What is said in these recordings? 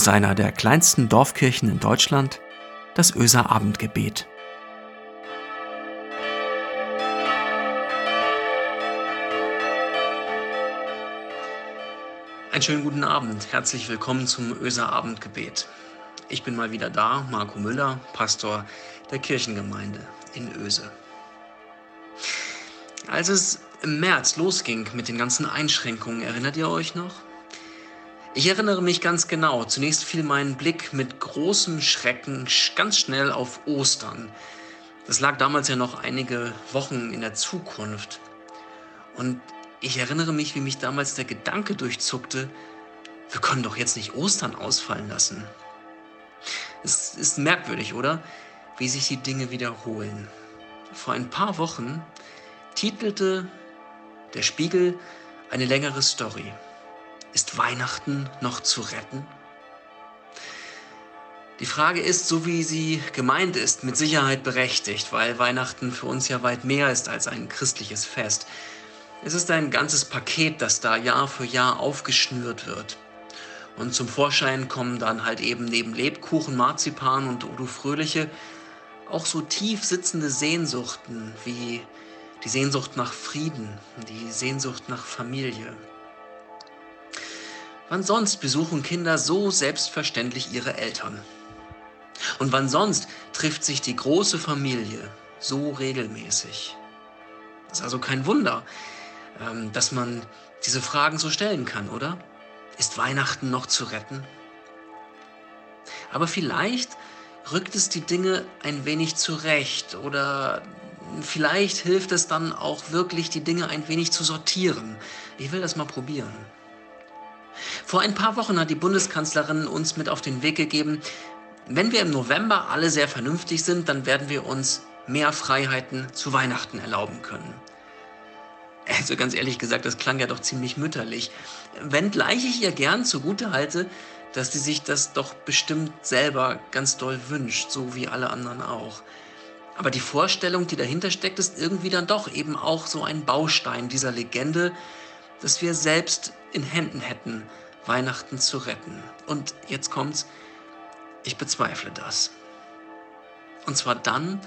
aus einer der kleinsten Dorfkirchen in Deutschland, das Öser Abendgebet. Einen schönen guten Abend, herzlich willkommen zum Öser Abendgebet. Ich bin mal wieder da, Marco Müller, Pastor der Kirchengemeinde in Öse. Als es im März losging mit den ganzen Einschränkungen, erinnert ihr euch noch? Ich erinnere mich ganz genau. Zunächst fiel mein Blick mit großem Schrecken ganz schnell auf Ostern. Das lag damals ja noch einige Wochen in der Zukunft. Und ich erinnere mich, wie mich damals der Gedanke durchzuckte, wir können doch jetzt nicht Ostern ausfallen lassen. Es ist merkwürdig, oder? Wie sich die Dinge wiederholen. Vor ein paar Wochen titelte der Spiegel eine längere Story. Ist Weihnachten noch zu retten? Die Frage ist, so wie sie gemeint ist, mit Sicherheit berechtigt, weil Weihnachten für uns ja weit mehr ist als ein christliches Fest. Es ist ein ganzes Paket, das da Jahr für Jahr aufgeschnürt wird. Und zum Vorschein kommen dann halt eben neben Lebkuchen, Marzipan und Udo Fröhliche auch so tief sitzende Sehnsuchten wie die Sehnsucht nach Frieden, die Sehnsucht nach Familie. Wann sonst besuchen Kinder so selbstverständlich ihre Eltern? Und wann sonst trifft sich die große Familie so regelmäßig? Das ist also kein Wunder, ähm, dass man diese Fragen so stellen kann, oder? Ist Weihnachten noch zu retten? Aber vielleicht rückt es die Dinge ein wenig zurecht oder vielleicht hilft es dann auch wirklich, die Dinge ein wenig zu sortieren. Ich will das mal probieren. Vor ein paar Wochen hat die Bundeskanzlerin uns mit auf den Weg gegeben, wenn wir im November alle sehr vernünftig sind, dann werden wir uns mehr Freiheiten zu Weihnachten erlauben können. Also ganz ehrlich gesagt, das klang ja doch ziemlich mütterlich. Wenngleich ich ihr gern zugute halte, dass sie sich das doch bestimmt selber ganz doll wünscht, so wie alle anderen auch. Aber die Vorstellung, die dahinter steckt, ist irgendwie dann doch eben auch so ein Baustein dieser Legende, dass wir selbst in Händen hätten, Weihnachten zu retten. Und jetzt kommt's, ich bezweifle das. Und zwar dann,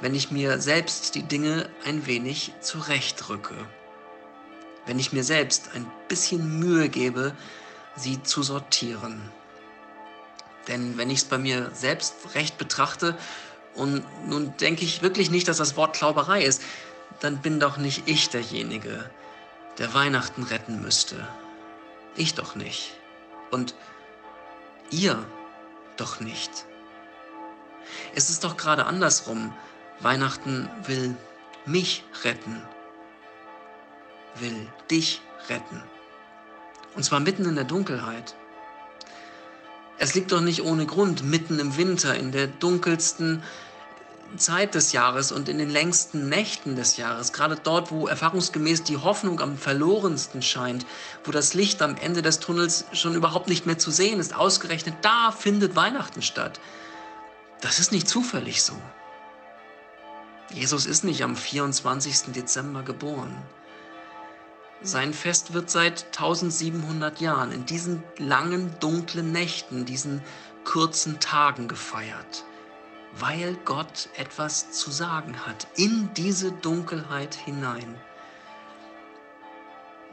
wenn ich mir selbst die Dinge ein wenig zurechtrücke. Wenn ich mir selbst ein bisschen Mühe gebe, sie zu sortieren. Denn wenn ich es bei mir selbst recht betrachte, und nun denke ich wirklich nicht, dass das Wort Klauberei ist, dann bin doch nicht ich derjenige, der Weihnachten retten müsste. Ich doch nicht. Und ihr doch nicht. Es ist doch gerade andersrum. Weihnachten will mich retten, will dich retten. Und zwar mitten in der Dunkelheit. Es liegt doch nicht ohne Grund mitten im Winter, in der dunkelsten Zeit des Jahres und in den längsten Nächten des Jahres, gerade dort, wo erfahrungsgemäß die Hoffnung am verlorensten scheint, wo das Licht am Ende des Tunnels schon überhaupt nicht mehr zu sehen ist, ausgerechnet da findet Weihnachten statt. Das ist nicht zufällig so. Jesus ist nicht am 24. Dezember geboren. Sein Fest wird seit 1700 Jahren in diesen langen, dunklen Nächten, diesen kurzen Tagen gefeiert weil Gott etwas zu sagen hat, in diese Dunkelheit hinein.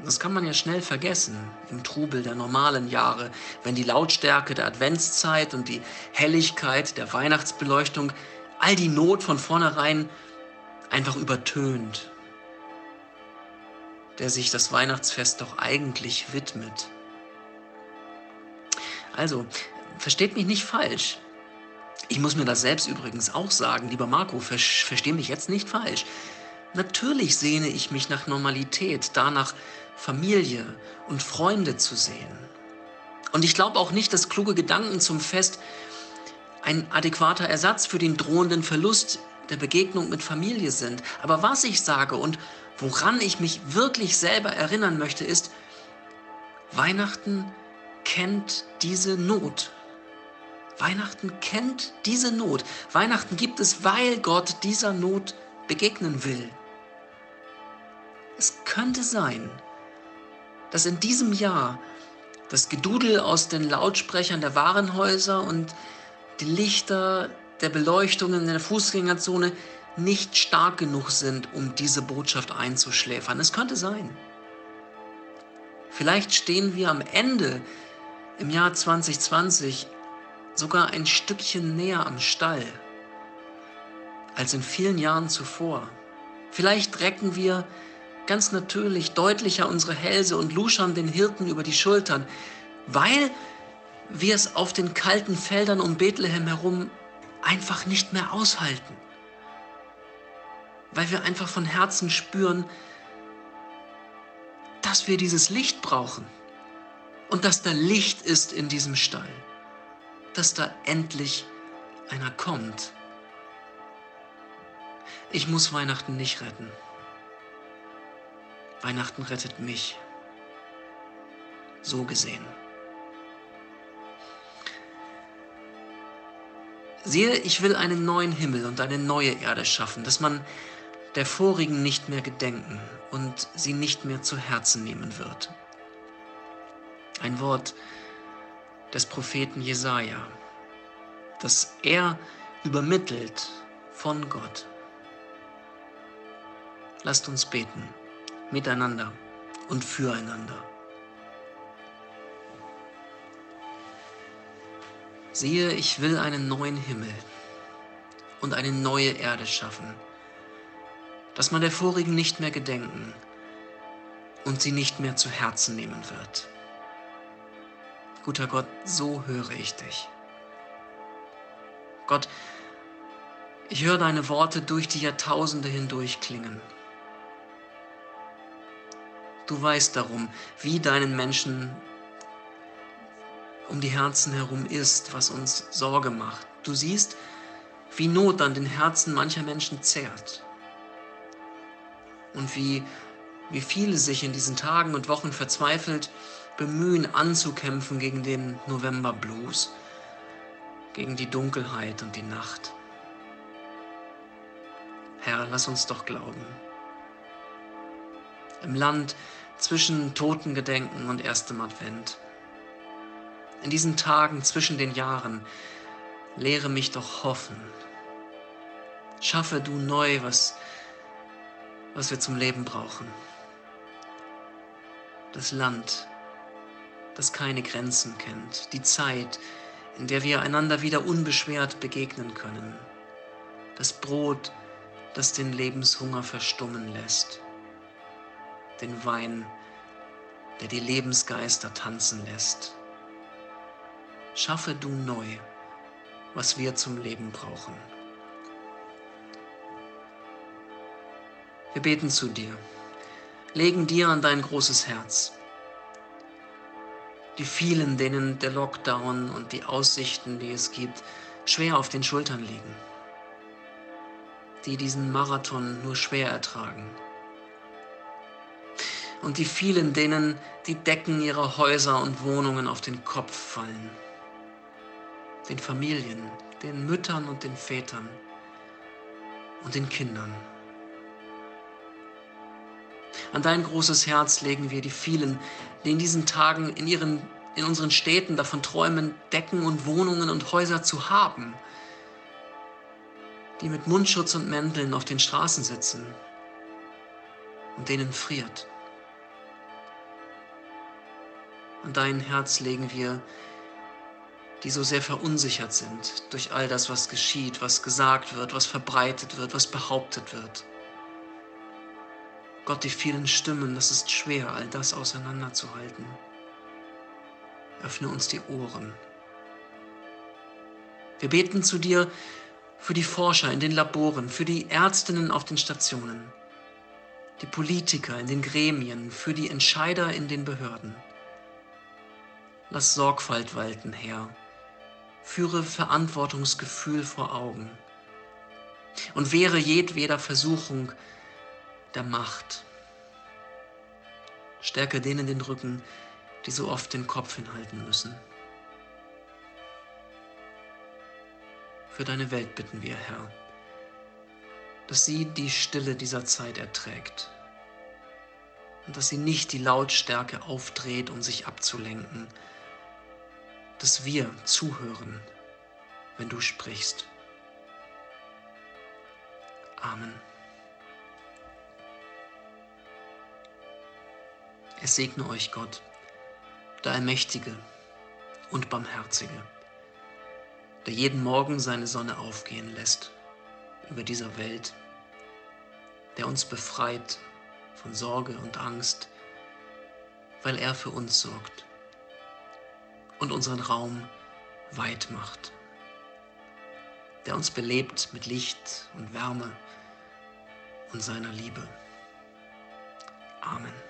Das kann man ja schnell vergessen im Trubel der normalen Jahre, wenn die Lautstärke der Adventszeit und die Helligkeit der Weihnachtsbeleuchtung all die Not von vornherein einfach übertönt, der sich das Weihnachtsfest doch eigentlich widmet. Also, versteht mich nicht falsch. Ich muss mir das selbst übrigens auch sagen, lieber Marco, ver versteh mich jetzt nicht falsch. Natürlich sehne ich mich nach Normalität, danach Familie und Freunde zu sehen. Und ich glaube auch nicht, dass kluge Gedanken zum Fest ein adäquater Ersatz für den drohenden Verlust der Begegnung mit Familie sind. Aber was ich sage und woran ich mich wirklich selber erinnern möchte, ist, Weihnachten kennt diese Not. Weihnachten kennt diese Not. Weihnachten gibt es, weil Gott dieser Not begegnen will. Es könnte sein, dass in diesem Jahr Das Gedudel aus den Lautsprechern der Warenhäuser und die Lichter der Beleuchtungen in der Fußgängerzone nicht stark genug sind, um diese Botschaft einzuschläfern. Es könnte sein. Vielleicht stehen wir am Ende im Jahr 2020 sogar ein Stückchen näher am Stall als in vielen Jahren zuvor. Vielleicht recken wir ganz natürlich deutlicher unsere Hälse und luschern den Hirten über die Schultern, weil wir es auf den kalten Feldern um Bethlehem herum einfach nicht mehr aushalten. Weil wir einfach von Herzen spüren, dass wir dieses Licht brauchen und dass da Licht ist in diesem Stall, dass da endlich einer kommt. Ich muss Weihnachten nicht retten. Weihnachten rettet mich. So gesehen. Siehe, ich will einen neuen Himmel und eine neue Erde schaffen, dass man der vorigen nicht mehr gedenken und sie nicht mehr zu Herzen nehmen wird. Ein Wort des Propheten Jesaja, das er übermittelt von Gott. Lasst uns beten, miteinander und füreinander. Siehe, ich will einen neuen Himmel und eine neue Erde schaffen, dass man der vorigen nicht mehr gedenken und sie nicht mehr zu Herzen nehmen wird. Guter Gott, so höre ich dich. Gott, ich höre deine Worte durch die Jahrtausende hindurch klingen. Du weißt darum, wie deinen Menschen um die Herzen herum ist, was uns Sorge macht. Du siehst, wie Not an den Herzen mancher Menschen zehrt. Und wie, wie viele sich in diesen Tagen und Wochen verzweifelt bemühen, anzukämpfen gegen den November Blues, gegen die Dunkelheit und die Nacht. Herr, lass uns doch glauben. Im Land zwischen Totengedenken und erstem Advent in diesen Tagen zwischen den Jahren, lehre mich doch hoffen. Schaffe du neu, was, was wir zum Leben brauchen. Das Land, das keine Grenzen kennt, die Zeit, in der wir einander wieder unbeschwert begegnen können, das Brot, das den Lebenshunger verstummen lässt, den Wein, der die Lebensgeister tanzen lässt. Schaffe du neu, was wir zum Leben brauchen. Wir beten zu dir, legen dir an dein großes Herz. Die vielen, denen der Lockdown und die Aussichten, die es gibt, schwer auf den Schultern liegen. Die diesen Marathon nur schwer ertragen. Und die vielen, denen die Decken ihrer Häuser und Wohnungen auf den Kopf fallen den Familien, den Müttern und den Vätern und den Kindern. An dein großes Herz legen wir die vielen, die in diesen Tagen in, ihren, in unseren Städten davon träumen, Decken und Wohnungen und Häuser zu haben, die mit Mundschutz und Mänteln auf den Straßen sitzen und denen friert. An dein Herz legen wir die so sehr verunsichert sind durch all das, was geschieht, was gesagt wird, was verbreitet wird, was behauptet wird. Gott, die vielen Stimmen, das ist schwer, all das auseinanderzuhalten. Öffne uns die Ohren. Wir beten zu dir für die Forscher in den Laboren, für die Ärztinnen auf den Stationen, die Politiker in den Gremien, für die Entscheider in den Behörden. Lass Sorgfalt walten, Herr, führe Verantwortungsgefühl vor Augen und wehre jedweder Versuchung der Macht. Stärke denen den Rücken, die so oft den Kopf hinhalten müssen. Für deine Welt bitten wir, Herr, dass sie die Stille dieser Zeit erträgt und dass sie nicht die Lautstärke aufdreht, um sich abzulenken, dass wir zuhören, wenn du sprichst. Amen. Es segne euch Gott, der Allmächtige und Barmherzige, der jeden Morgen seine Sonne aufgehen lässt über dieser Welt, der uns befreit von Sorge und Angst, weil er für uns sorgt und unseren Raum weit macht, der uns belebt mit Licht und Wärme und seiner Liebe. Amen.